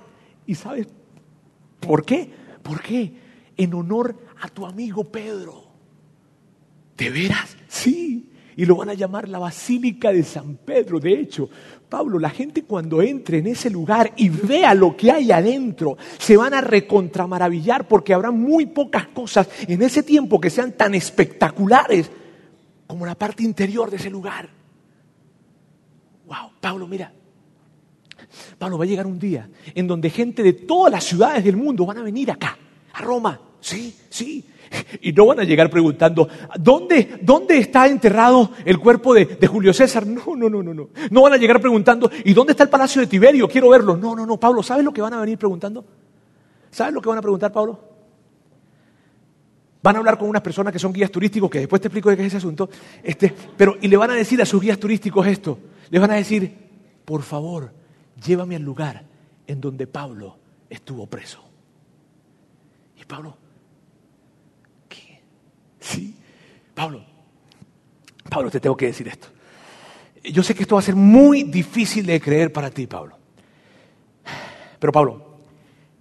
¿Y sabes por qué? ¿Por qué? En honor a tu amigo Pedro. ¿De veras? Sí. Y lo van a llamar la Basílica de San Pedro. De hecho, Pablo, la gente cuando entre en ese lugar y vea lo que hay adentro, se van a recontramaravillar porque habrá muy pocas cosas en ese tiempo que sean tan espectaculares como la parte interior de ese lugar. Wow, Pablo, mira. Pablo, va a llegar un día en donde gente de todas las ciudades del mundo van a venir acá, a Roma. Sí, sí. Y no van a llegar preguntando, ¿dónde, dónde está enterrado el cuerpo de, Julio César? No, no, no, no, no. No van a llegar preguntando, ¿y dónde está el palacio de Tiberio? Quiero verlo. No, no, no, Pablo, ¿sabes lo que van a venir preguntando? ¿Sabes lo que van a preguntar, Pablo? Van a hablar con unas personas que son guías turísticos, que después te explico de qué es ese asunto, este, pero, y le van a decir a sus guías turísticos esto. Les van a decir, por favor, llévame al lugar en donde Pablo estuvo preso. Y Pablo. Sí, Pablo, Pablo, te tengo que decir esto. Yo sé que esto va a ser muy difícil de creer para ti, Pablo. Pero Pablo,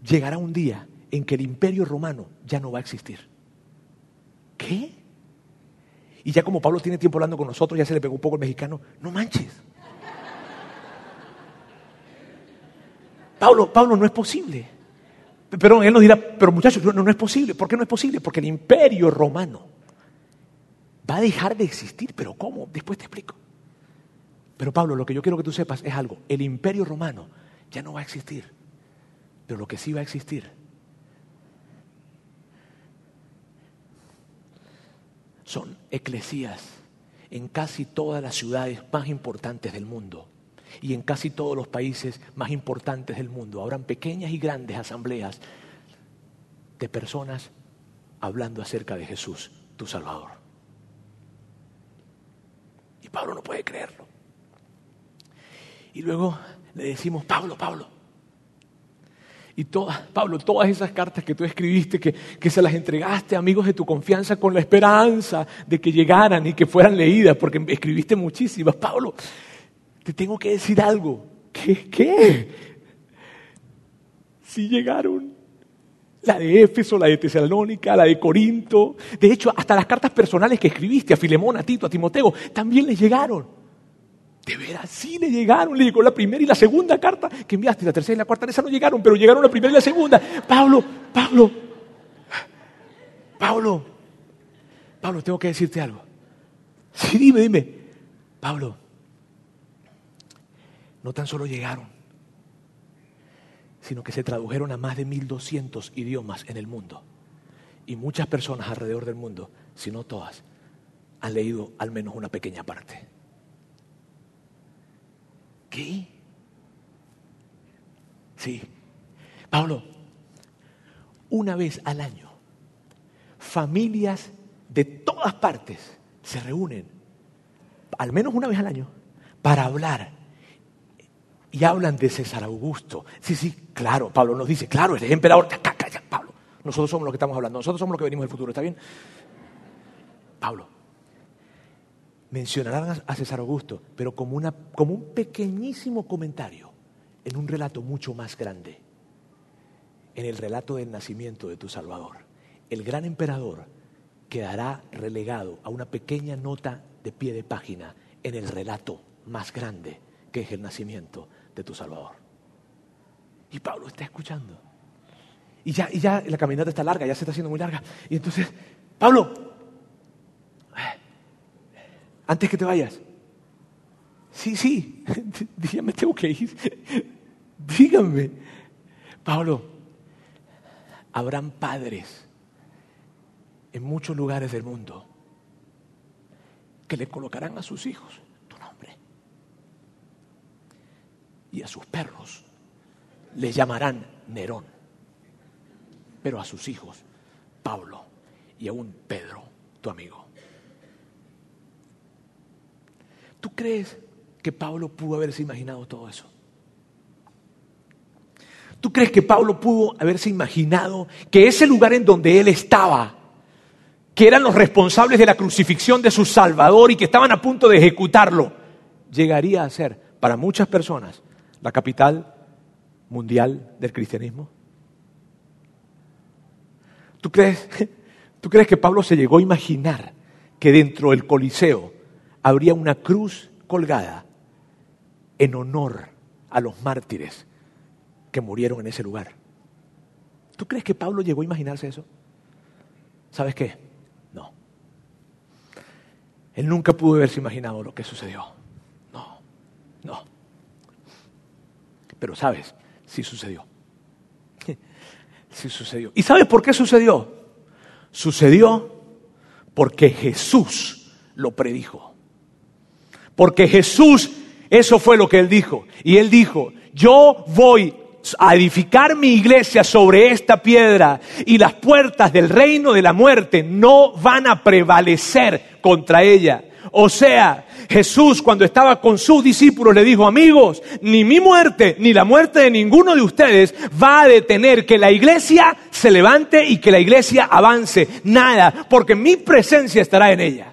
llegará un día en que el imperio romano ya no va a existir. ¿Qué? Y ya como Pablo tiene tiempo hablando con nosotros, ya se le pegó un poco el mexicano, no manches. Pablo, Pablo, no es posible. Pero él nos dirá, pero muchachos, no, no es posible. ¿Por qué no es posible? Porque el imperio romano va a dejar de existir. ¿Pero cómo? Después te explico. Pero Pablo, lo que yo quiero que tú sepas es algo. El imperio romano ya no va a existir. Pero lo que sí va a existir son eclesías en casi todas las ciudades más importantes del mundo y en casi todos los países más importantes del mundo. Habrán pequeñas y grandes asambleas de personas hablando acerca de Jesús, tu Salvador. Y Pablo no puede creerlo. Y luego le decimos, Pablo, Pablo, y todas, Pablo, todas esas cartas que tú escribiste, que, que, se las entregaste a amigos de tu confianza con la esperanza de que llegaran y que fueran leídas, porque escribiste muchísimas. Pablo, te tengo que decir algo. ¿Qué? ¿Qué? Si llegaron. La de Éfeso, la de Tesalónica, la de Corinto. De hecho, hasta las cartas personales que escribiste a Filemón, a Tito, a Timoteo, también les llegaron. De veras, sí le llegaron, le llegó la primera y la segunda carta que enviaste, la tercera y la cuarta, esa no llegaron, pero llegaron la primera y la segunda. Pablo, Pablo, Pablo, Pablo, tengo que decirte algo. Sí, dime, dime. Pablo, no tan solo llegaron, sino que se tradujeron a más de 1200 idiomas en el mundo. Y muchas personas alrededor del mundo, si no todas, han leído al menos una pequeña parte. ¿Qué? Sí. Pablo, una vez al año, familias de todas partes se reúnen, al menos una vez al año, para hablar. Y hablan de César Augusto. Sí, sí, claro, Pablo nos dice, claro, el emperador. Calla, Pablo. Nosotros somos los que estamos hablando, nosotros somos los que venimos del futuro, ¿está bien? Pablo, mencionarán a César Augusto, pero como, una, como un pequeñísimo comentario en un relato mucho más grande, en el relato del nacimiento de tu Salvador. El gran emperador quedará relegado a una pequeña nota de pie de página en el relato más grande que es el nacimiento de tu Salvador. Y Pablo está escuchando. Y ya, y ya la caminata está larga, ya se está haciendo muy larga. Y entonces, Pablo, antes que te vayas. Sí, sí, dígame, tengo que ir. Dígame. Pablo, habrán padres en muchos lugares del mundo que le colocarán a sus hijos tu nombre. Y a sus perros les llamarán Nerón. Pero a sus hijos, Pablo y aún Pedro, tu amigo. ¿Tú crees que Pablo pudo haberse imaginado todo eso? ¿Tú crees que Pablo pudo haberse imaginado que ese lugar en donde él estaba, que eran los responsables de la crucifixión de su Salvador y que estaban a punto de ejecutarlo, llegaría a ser para muchas personas la capital mundial del cristianismo? ¿Tú crees, ¿Tú crees que Pablo se llegó a imaginar que dentro del Coliseo habría una cruz colgada en honor a los mártires que murieron en ese lugar? ¿Tú crees que Pablo llegó a imaginarse eso? ¿Sabes qué? No. Él nunca pudo haberse imaginado lo que sucedió. No, no. Pero sabes, sí sucedió. Sí sucedió. ¿Y sabes por qué sucedió? Sucedió porque Jesús lo predijo. Porque Jesús, eso fue lo que él dijo. Y él dijo, yo voy a edificar mi iglesia sobre esta piedra y las puertas del reino de la muerte no van a prevalecer contra ella. O sea, Jesús cuando estaba con sus discípulos le dijo, amigos, ni mi muerte ni la muerte de ninguno de ustedes va a detener que la iglesia se levante y que la iglesia avance. Nada, porque mi presencia estará en ella.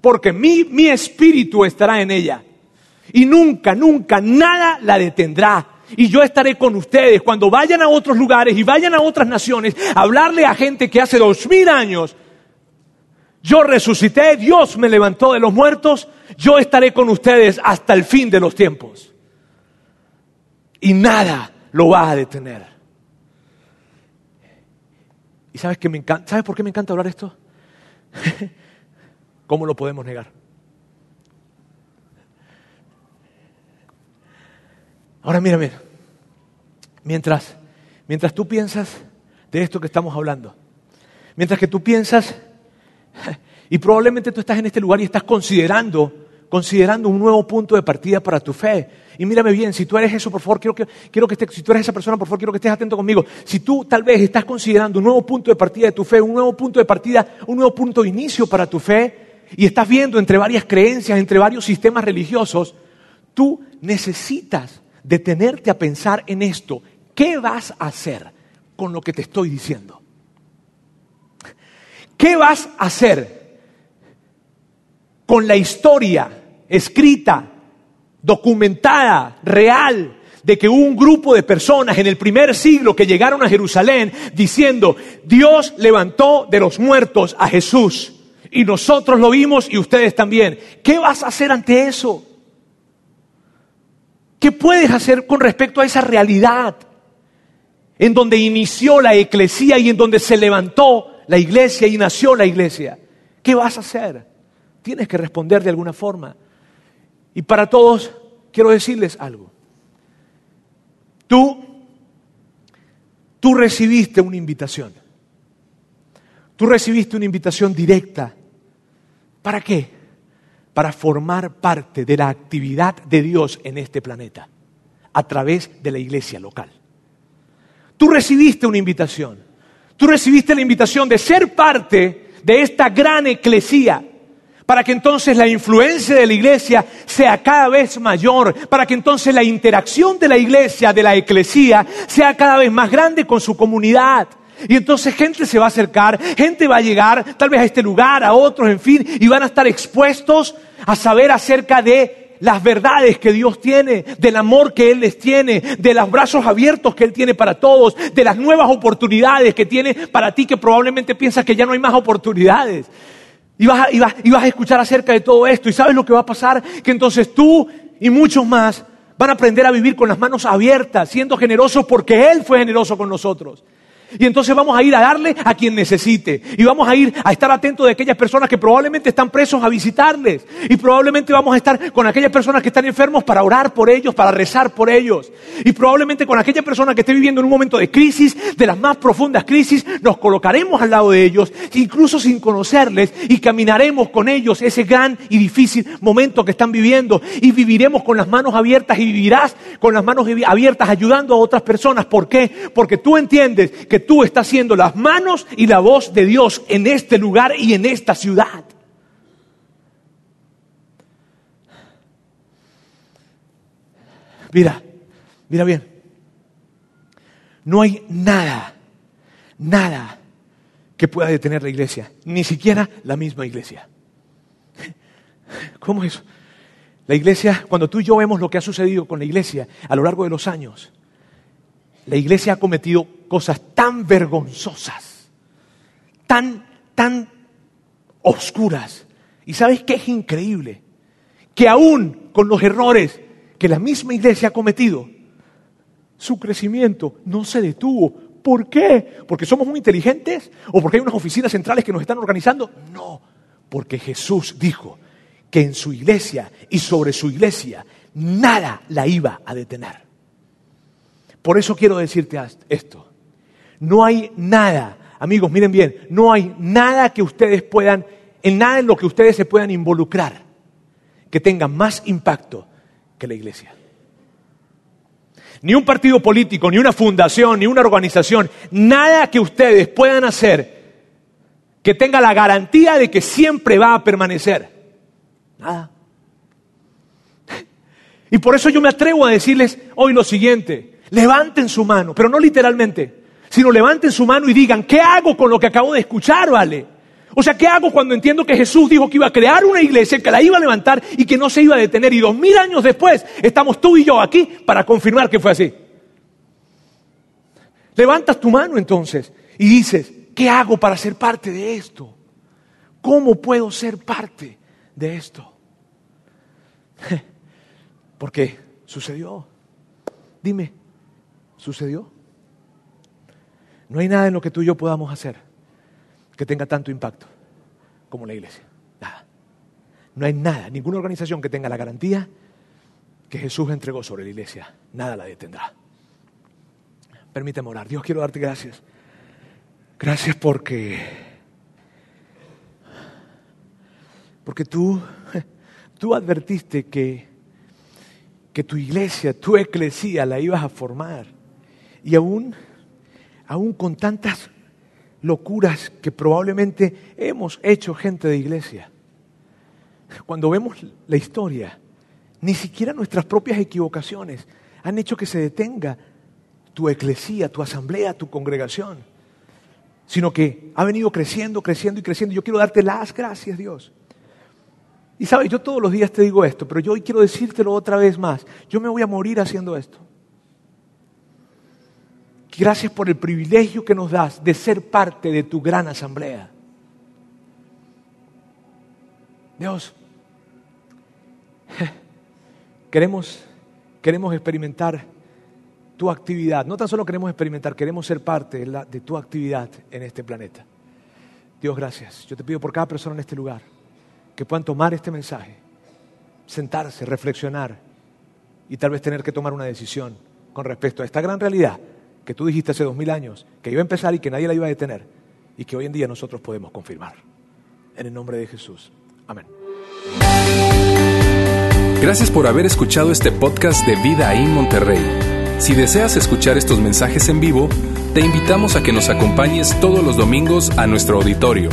Porque mi, mi espíritu estará en ella. Y nunca, nunca, nada la detendrá. Y yo estaré con ustedes cuando vayan a otros lugares y vayan a otras naciones a hablarle a gente que hace dos mil años yo resucité, Dios me levantó de los muertos, yo estaré con ustedes hasta el fin de los tiempos. Y nada lo va a detener. ¿Y sabes, que me encanta, ¿sabes por qué me encanta hablar esto? ¿Cómo lo podemos negar? Ahora mira, mira. Mientras, mientras tú piensas de esto que estamos hablando, mientras que tú piensas y probablemente tú estás en este lugar y estás considerando, considerando un nuevo punto de partida para tu fe. Y mírame bien, si tú eres eso, por favor, quiero que, quiero que si tú eres esa persona, por favor, quiero que estés atento conmigo. Si tú tal vez estás considerando un nuevo punto de partida de tu fe, un nuevo punto de partida, un nuevo punto de inicio para tu fe, y estás viendo entre varias creencias, entre varios sistemas religiosos, tú necesitas detenerte a pensar en esto. ¿Qué vas a hacer con lo que te estoy diciendo? ¿Qué vas a hacer con la historia escrita, documentada, real, de que un grupo de personas en el primer siglo que llegaron a Jerusalén diciendo, Dios levantó de los muertos a Jesús y nosotros lo vimos y ustedes también. ¿Qué vas a hacer ante eso? ¿Qué puedes hacer con respecto a esa realidad en donde inició la eclesía y en donde se levantó la iglesia y nació la iglesia. ¿Qué vas a hacer? Tienes que responder de alguna forma. Y para todos quiero decirles algo. Tú, tú recibiste una invitación. Tú recibiste una invitación directa. ¿Para qué? Para formar parte de la actividad de Dios en este planeta, a través de la iglesia local. Tú recibiste una invitación. Tú recibiste la invitación de ser parte de esta gran eclesía para que entonces la influencia de la iglesia sea cada vez mayor, para que entonces la interacción de la iglesia, de la eclesía, sea cada vez más grande con su comunidad. Y entonces gente se va a acercar, gente va a llegar tal vez a este lugar, a otros, en fin, y van a estar expuestos a saber acerca de las verdades que Dios tiene, del amor que Él les tiene, de los brazos abiertos que Él tiene para todos, de las nuevas oportunidades que tiene para ti que probablemente piensas que ya no hay más oportunidades. Y vas, a, y, vas, y vas a escuchar acerca de todo esto. ¿Y sabes lo que va a pasar? Que entonces tú y muchos más van a aprender a vivir con las manos abiertas, siendo generosos porque Él fue generoso con nosotros. Y entonces vamos a ir a darle a quien necesite. Y vamos a ir a estar atentos de aquellas personas que probablemente están presos a visitarles. Y probablemente vamos a estar con aquellas personas que están enfermos para orar por ellos, para rezar por ellos. Y probablemente con aquella persona que esté viviendo en un momento de crisis, de las más profundas crisis, nos colocaremos al lado de ellos, incluso sin conocerles, y caminaremos con ellos ese gran y difícil momento que están viviendo. Y viviremos con las manos abiertas y vivirás con las manos abiertas ayudando a otras personas. ¿Por qué? Porque tú entiendes que tú estás siendo las manos y la voz de Dios en este lugar y en esta ciudad. Mira, mira bien. No hay nada, nada que pueda detener la iglesia, ni siquiera la misma iglesia. ¿Cómo es? La iglesia, cuando tú y yo vemos lo que ha sucedido con la iglesia a lo largo de los años, la iglesia ha cometido cosas tan vergonzosas, tan, tan oscuras. ¿Y sabes qué es increíble? Que aún con los errores que la misma iglesia ha cometido, su crecimiento no se detuvo. ¿Por qué? ¿Porque somos muy inteligentes? ¿O porque hay unas oficinas centrales que nos están organizando? No, porque Jesús dijo que en su iglesia y sobre su iglesia nada la iba a detener. Por eso quiero decirte esto. No hay nada, amigos, miren bien, no hay nada que ustedes puedan, en nada en lo que ustedes se puedan involucrar que tenga más impacto que la iglesia. Ni un partido político, ni una fundación, ni una organización, nada que ustedes puedan hacer que tenga la garantía de que siempre va a permanecer. Nada. Y por eso yo me atrevo a decirles hoy lo siguiente levanten su mano, pero no literalmente, sino levanten su mano y digan, ¿qué hago con lo que acabo de escuchar, vale? O sea, ¿qué hago cuando entiendo que Jesús dijo que iba a crear una iglesia, que la iba a levantar y que no se iba a detener? Y dos mil años después estamos tú y yo aquí para confirmar que fue así. Levantas tu mano entonces y dices, ¿qué hago para ser parte de esto? ¿Cómo puedo ser parte de esto? Porque sucedió. Dime, sucedió. No hay nada en lo que tú y yo podamos hacer que tenga tanto impacto como la iglesia. Nada. No hay nada, ninguna organización que tenga la garantía que Jesús entregó sobre la iglesia. Nada la detendrá. Permíteme orar. Dios, quiero darte gracias. Gracias porque, porque tú, tú advertiste que, que tu iglesia, tu eclesía la ibas a formar y aún, aún con tantas locuras que probablemente hemos hecho gente de iglesia, cuando vemos la historia, ni siquiera nuestras propias equivocaciones han hecho que se detenga tu eclesía, tu asamblea, tu congregación, sino que ha venido creciendo, creciendo y creciendo. Yo quiero darte las gracias, Dios. Y sabes, yo todos los días te digo esto, pero yo hoy quiero decírtelo otra vez más. Yo me voy a morir haciendo esto. Gracias por el privilegio que nos das de ser parte de tu gran asamblea. Dios, queremos, queremos experimentar tu actividad. No tan solo queremos experimentar, queremos ser parte de, de tu actividad en este planeta. Dios, gracias. Yo te pido por cada persona en este lugar que puedan tomar este mensaje, sentarse, reflexionar y tal vez tener que tomar una decisión con respecto a esta gran realidad que tú dijiste hace dos mil años que iba a empezar y que nadie la iba a detener y que hoy en día nosotros podemos confirmar. En el nombre de Jesús. Amén. Gracias por haber escuchado este podcast de Vida en Monterrey. Si deseas escuchar estos mensajes en vivo, te invitamos a que nos acompañes todos los domingos a nuestro auditorio.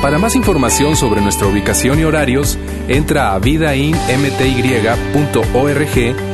Para más información sobre nuestra ubicación y horarios, entra a vidainmty.org